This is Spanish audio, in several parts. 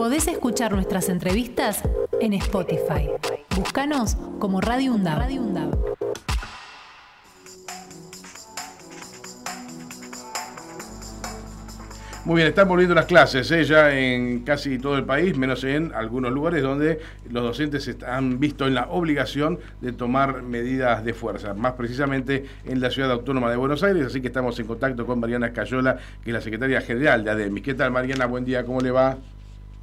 Podés escuchar nuestras entrevistas en Spotify. Búscanos como Radio UNDAB. Muy bien, están volviendo las clases ¿eh? ya en casi todo el país, menos en algunos lugares donde los docentes han visto en la obligación de tomar medidas de fuerza, más precisamente en la ciudad autónoma de Buenos Aires, así que estamos en contacto con Mariana Escayola, que es la secretaria general de ADEMIS. ¿Qué tal Mariana? Buen día, ¿cómo le va?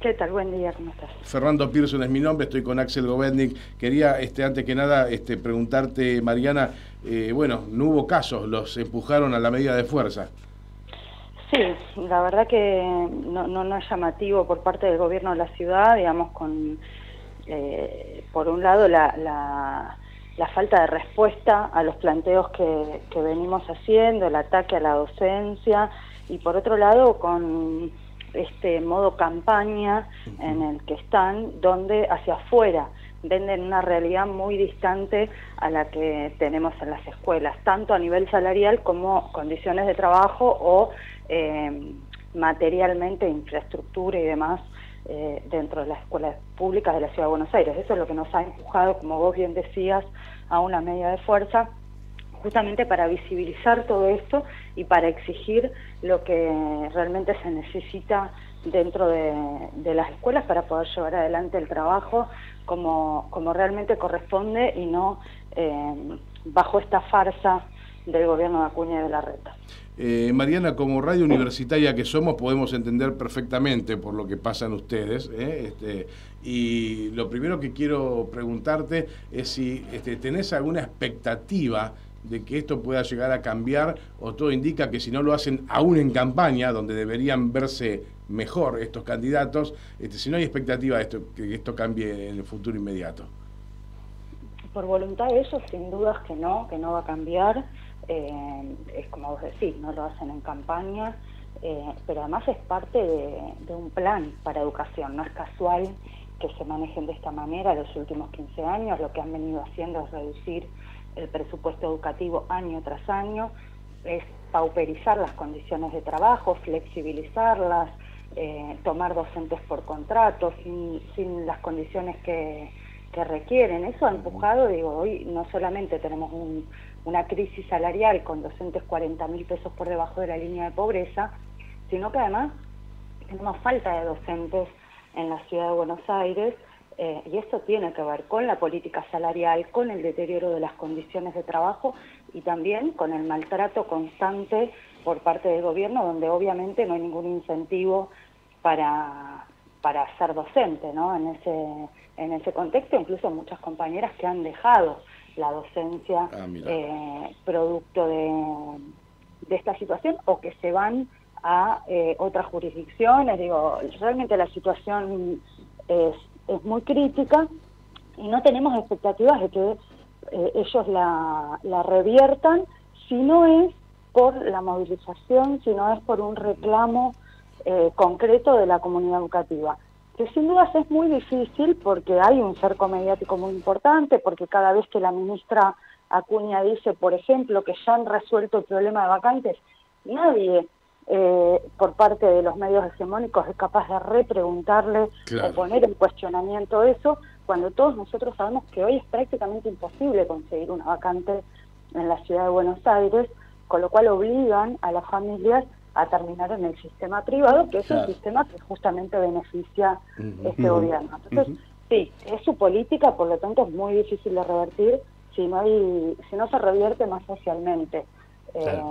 ¿Qué tal? Buen día, ¿cómo estás? Fernando Pearson es mi nombre, estoy con Axel Govetnik. Quería, este, antes que nada, este, preguntarte, Mariana, eh, bueno, no hubo casos, los empujaron a la medida de fuerza. Sí, la verdad que no, no, es llamativo por parte del gobierno de la ciudad, digamos, con, eh, por un lado, la, la, falta de respuesta a los planteos que, que venimos haciendo, el ataque a la docencia, y por otro lado, con este modo campaña en el que están, donde hacia afuera venden una realidad muy distante a la que tenemos en las escuelas, tanto a nivel salarial como condiciones de trabajo o eh, materialmente, infraestructura y demás eh, dentro de las escuelas públicas de la Ciudad de Buenos Aires. Eso es lo que nos ha empujado, como vos bien decías, a una media de fuerza justamente para visibilizar todo esto y para exigir lo que realmente se necesita dentro de, las escuelas para poder llevar adelante el trabajo como, como realmente corresponde y no eh, bajo esta farsa del gobierno de Acuña y de la Reta. Eh, Mariana, como radio universitaria que somos, podemos entender perfectamente por lo que pasan ustedes. ¿eh? Este, y lo primero que quiero preguntarte es si este, tenés alguna expectativa de que esto pueda llegar a cambiar o todo indica que si no lo hacen aún en campaña, donde deberían verse mejor estos candidatos, este, si no hay expectativa de esto, que esto cambie en el futuro inmediato. Por voluntad de ellos, sin dudas que no, que no va a cambiar. Eh, es como vos decís, no lo hacen en campaña, eh, pero además es parte de, un plan para educación, no es casual que se manejen de esta manera los últimos 15 años, lo que han venido haciendo es reducir el presupuesto educativo año tras año, es pauperizar las condiciones de trabajo, flexibilizarlas, eh, tomar docentes por contrato, sin, las condiciones que, que, requieren. Eso ha empujado, digo, hoy no solamente tenemos una crisis salarial con docentes 40 mil pesos por debajo de la línea de pobreza, sino que además tenemos falta de docentes en la ciudad de Buenos Aires eh, y eso tiene que ver con la política salarial, con el deterioro de las condiciones de trabajo y también con el maltrato constante por parte del gobierno, donde obviamente no hay ningún incentivo para, para ser docente ¿no? en, ese, en ese contexto, incluso muchas compañeras que han dejado la docencia ah, eh, producto de, de esta situación o que se van a eh, otras jurisdicciones. Digo, realmente la situación es es muy crítica y no tenemos expectativas de que eh, ellos la, la reviertan si no es por la movilización, si no es por un reclamo eh, concreto de la comunidad educativa. Que sin dudas es muy difícil porque hay un cerco mediático muy importante, porque cada vez que la ministra Acuña dice, por ejemplo, que ya han resuelto el problema de vacantes, nadie eh, por parte de los medios hegemónicos es capaz de repreguntarle o poner en cuestionamiento eso, cuando todos nosotros sabemos que hoy es prácticamente imposible conseguir una vacante en la ciudad de Buenos Aires, con lo cual obligan a las familias a terminar en el sistema privado, que es el sistema que justamente beneficia este gobierno. Entonces, sí, es su política, por lo tanto es muy difícil de revertir si no, hay, si no se revierte más socialmente. Eh,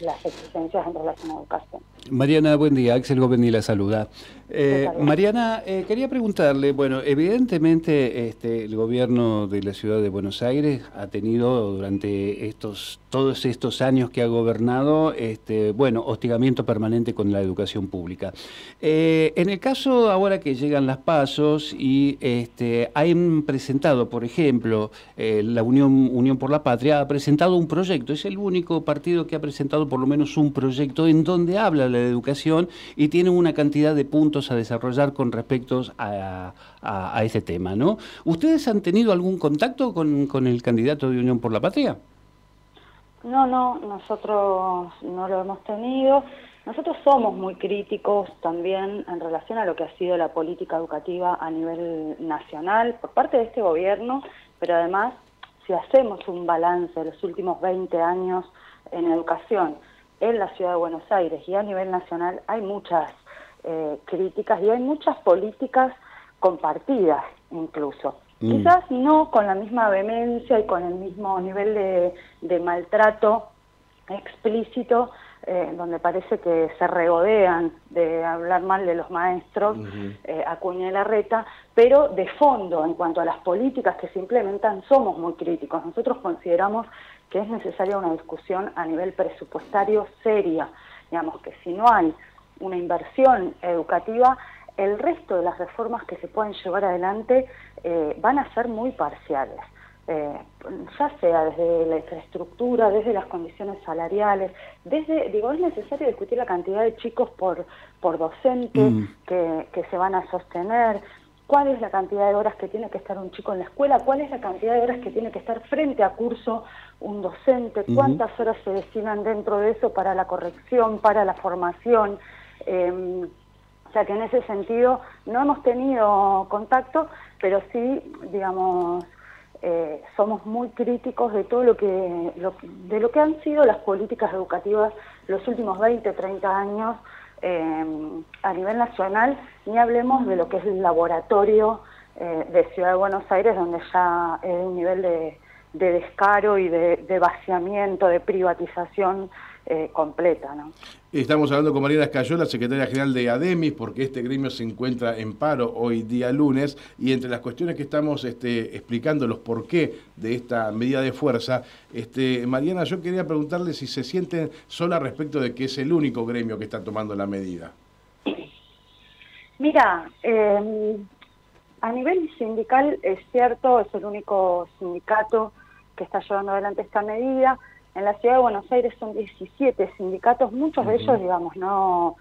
las exigencias en relación a educación. Mariana, buen día. Axel Gómez la saluda. Eh, Mariana, eh, quería preguntarle, bueno, evidentemente este, el gobierno de la ciudad de Buenos Aires ha tenido durante estos todos estos años que ha gobernado, este, bueno, hostigamiento permanente con la educación pública. Eh, en el caso ahora que llegan las pasos y este, han presentado, por ejemplo, la Unión, Unión por la Patria ha presentado un proyecto, es el único partido que ha presentado por lo menos un proyecto en donde habla de la educación y tiene una cantidad de puntos a desarrollar con respecto a, a, ese tema, ¿no? ¿Ustedes han tenido algún contacto con, con el candidato de Unión por la Patria? No, no, nosotros no lo hemos tenido. nosotros somos muy críticos también en relación a lo que ha sido la política educativa a nivel nacional por parte de este gobierno, pero además, si hacemos un balance de los últimos 20 años en educación en la ciudad de Buenos Aires y a nivel nacional, hay muchas eh, críticas y hay muchas políticas compartidas incluso. Mm. Quizás no con la misma vehemencia y con el mismo nivel de, maltrato explícito, eh, donde parece que se regodean de hablar mal de los maestros, eh, Acuña y Larreta, pero de fondo, en cuanto a las políticas que se implementan, somos muy críticos. Nosotros consideramos que es necesaria una discusión a nivel presupuestario seria, digamos que si no hay una inversión educativa, el resto de las reformas que se pueden llevar adelante eh, van a ser muy parciales. Eh, ya sea desde la infraestructura, desde las condiciones salariales, desde, digo, es necesario discutir la cantidad de chicos por, por docente mm. que, que se van a sostener, cuál es la cantidad de horas que tiene que estar un chico en la escuela, cuál es la cantidad de horas que tiene que estar frente a curso un docente, cuántas horas se destinan dentro de eso para la corrección, para la formación. Eh, o sea que en ese sentido no hemos tenido contacto, pero sí, digamos, eh, somos muy críticos de todo lo que, de lo que han sido las políticas educativas los últimos 20, 30 años eh, a nivel nacional, ni hablemos de lo que es el laboratorio eh, de Ciudad de Buenos Aires, donde ya hay un nivel de, descaro y de vaciamiento, de privatización eh, completa. ¿no? Estamos hablando con Mariana Escayola, secretaria general de ADEMIS, porque este gremio se encuentra en paro hoy día lunes, y entre las cuestiones que estamos este, explicando los por qué de esta medida de fuerza, este, Mariana, yo quería preguntarle si se sienten sola respecto de que es el único gremio que está tomando la medida. Mira, em, a nivel sindical es cierto, es el único sindicato que está llevando adelante esta medida. En la ciudad de Buenos Aires son 17 sindicatos, muchos de ellos, digamos, no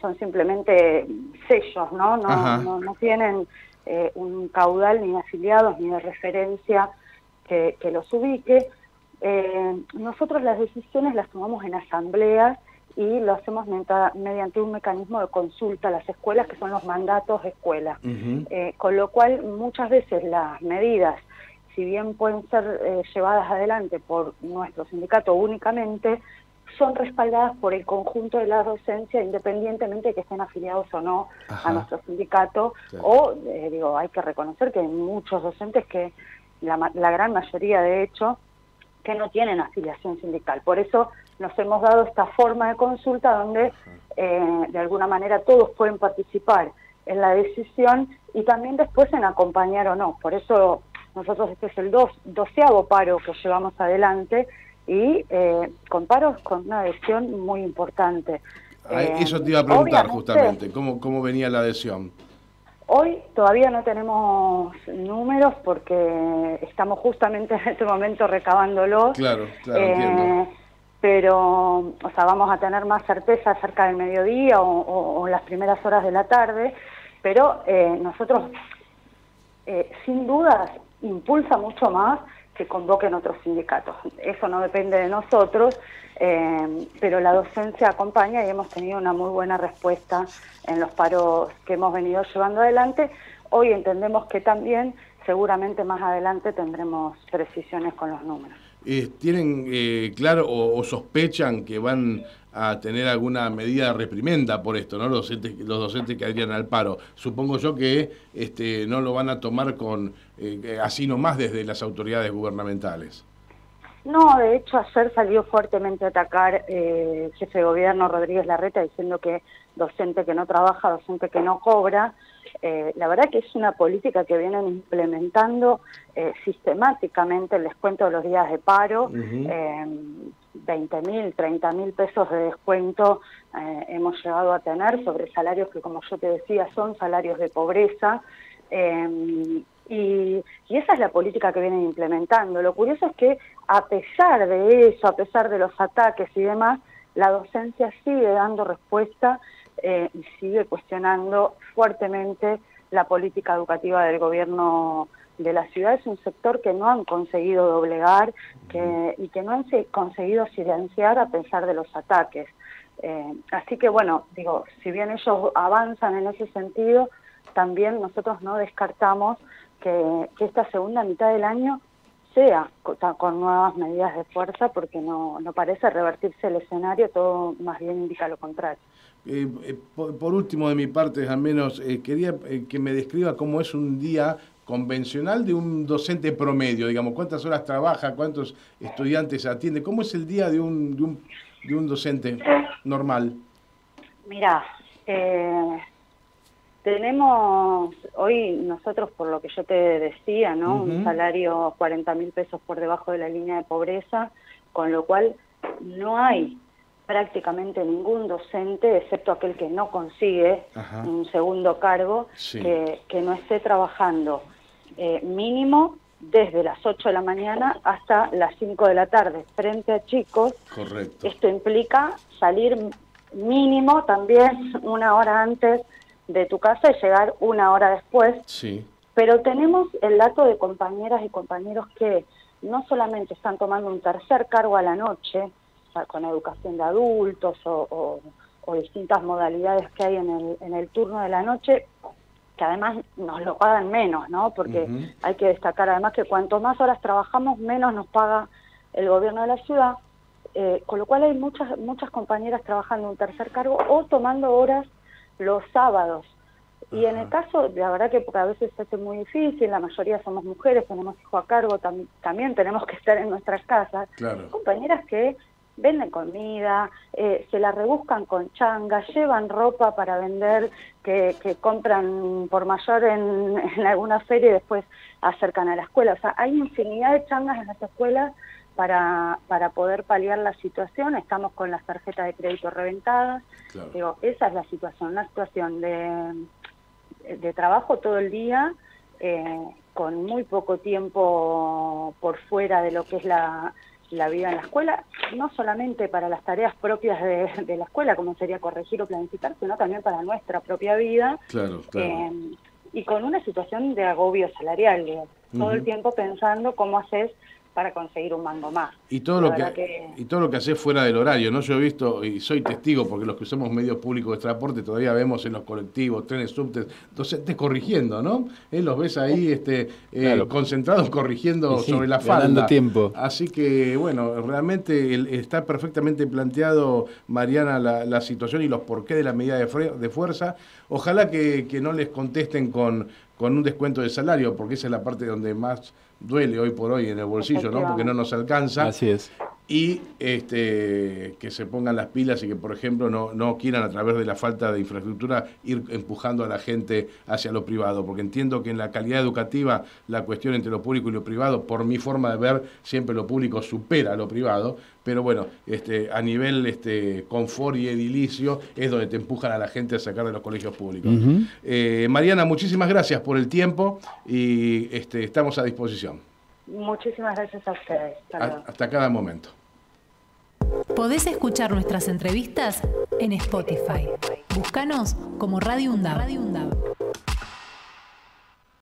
son, simplemente sellos, ¿no? No, no, tienen eh, un caudal ni de afiliados ni de referencia que, los ubique. Eh, nosotros las decisiones las tomamos en asambleas y lo hacemos mediante un mecanismo de consulta a las escuelas, que son los mandatos de escuela. Eh, con lo cual, muchas veces las medidas si bien pueden ser eh, llevadas adelante por nuestro sindicato únicamente, son respaldadas por el conjunto de la docencia, independientemente de que estén afiliados o no a nuestro sindicato. O, eh, digo, hay que reconocer que hay muchos docentes que, la, gran mayoría de hecho, que no tienen afiliación sindical. Por eso nos hemos dado esta forma de consulta donde, eh, de alguna manera, todos pueden participar en la decisión y también después en acompañar o no. Por eso nosotros este es el dos, doceavo paro que llevamos adelante y eh, con paros con una adhesión muy importante. Ah, eh, eso te iba a preguntar justamente, ¿cómo, ¿cómo venía la adhesión? Hoy todavía no tenemos números porque estamos justamente en este momento recabándolos. Claro, claro, eh, Pero, o sea, vamos a tener más certeza cerca del mediodía o, las primeras horas de la tarde. Pero eh, nosotros, sin dudas, impulsa mucho más que convoquen otros sindicatos. Eso no depende de nosotros, eh, pero la docencia acompaña y hemos tenido una muy buena respuesta en los paros que hemos venido llevando adelante. Hoy entendemos que también seguramente más adelante tendremos precisiones con los números. Eh, ¿Tienen eh, claro o, sospechan que van a tener alguna medida de reprimenda por esto, ¿no? Los docentes, los docentes que harían al paro. Supongo yo que este, no lo van a tomar con eh, así nomás desde las autoridades gubernamentales. No, de hecho ayer salió fuertemente a atacar eh, el jefe de gobierno Rodríguez Larreta diciendo que docente que no trabaja, docente que no cobra. Eh, la verdad que es una política que vienen implementando eh, sistemáticamente el descuento de los días de paro. 20 mil, 30 mil pesos de descuento hemos llegado a tener sobre salarios que, como yo te decía, son salarios de pobreza. Y, esa es la política que vienen implementando. Lo curioso es que a pesar de eso, a pesar de los ataques y demás, la docencia sigue dando respuesta eh, y sigue cuestionando fuertemente la política educativa del gobierno de la ciudad. Es un sector que no han conseguido doblegar que, y que no han conseguido silenciar a pesar de los ataques. Eh, así que bueno, digo, si bien ellos avanzan en ese sentido, también nosotros no descartamos que, esta segunda mitad del año sea con, nuevas medidas de fuerza porque no, no parece revertirse el escenario, todo más bien indica lo contrario. Eh, eh, por, último, de mi parte, al menos, quería que me describa cómo es un día convencional de un docente promedio, digamos, cuántas horas trabaja, cuántos estudiantes atiende, cómo es el día de un, de un, de un docente normal. Mira, eh, tenemos hoy nosotros, por lo que yo te decía, ¿no? Un salario 40 mil pesos por debajo de la línea de pobreza, con lo cual no hay prácticamente ningún docente, excepto aquel que no consigue un segundo cargo, que, que no esté trabajando eh, mínimo desde las 8 de la mañana hasta las 5 de la tarde frente a chicos. Correcto. Esto implica salir mínimo también una hora antes de tu casa y llegar una hora después. Sí. Pero tenemos el dato de compañeras y compañeros que no solamente están tomando un tercer cargo a la noche, con educación de adultos o, o, distintas modalidades que hay en el, en el turno de la noche, que además nos lo pagan menos, ¿no? Porque hay que destacar además que cuanto más horas trabajamos, menos nos paga el gobierno de la ciudad, eh, con lo cual hay muchas muchas compañeras trabajando un tercer cargo o tomando horas los sábados. Y en el caso, la verdad que a veces se hace muy difícil, la mayoría somos mujeres, tenemos hijo a cargo, también tenemos que estar en nuestras casas. Compañeras que venden comida, eh, se la rebuscan con changas, llevan ropa para vender que, compran por mayor en, alguna feria y después acercan a la escuela. O sea, hay infinidad de changas en las escuelas para, para poder paliar la situación. Estamos con las tarjetas de crédito reventadas. Digo, esa es la situación, una situación de, de trabajo todo el día. Eh, con muy poco tiempo por fuera de lo que es la, la vida en la escuela, no solamente para las tareas propias de, la escuela, como sería corregir o planificar, sino también para nuestra propia vida. Claro, claro. Eh, y con una situación de agobio salarial, todo el tiempo pensando cómo haces para conseguir un mango más. Y todo, lo que, y todo lo que haces fuera del horario, ¿no? Yo he visto, y soy testigo, porque los que usamos medios públicos de transporte todavía vemos en los colectivos, trenes, subtes, docentes corrigiendo, ¿no? Eh, los ves ahí este, eh, concentrados corrigiendo sobre la falda. tiempo. Así que, bueno, realmente está perfectamente planteado, Mariana, la, situación y los porqués de la medida de, de fuerza. Ojalá que, que no les contesten con, con un descuento de salario, porque esa es la parte donde más duele hoy por hoy en el bolsillo, ¿no? Porque no nos alcanza. Así es. Y este, que se pongan las pilas y que, por ejemplo, no, no quieran a través de la falta de infraestructura ir empujando a la gente hacia lo privado, porque entiendo que en la calidad educativa la cuestión entre lo público y lo privado, por mi forma de ver, siempre lo público supera a lo privado, pero bueno, este, a nivel este, confort y edilicio es donde te empujan a la gente a sacar de los colegios públicos. Eh, Mariana, muchísimas gracias por el tiempo y este, estamos a disposición. Muchísimas gracias a ustedes. Hasta, cada momento. Podés escuchar nuestras entrevistas en Spotify. Búscanos como Radio UNDAV.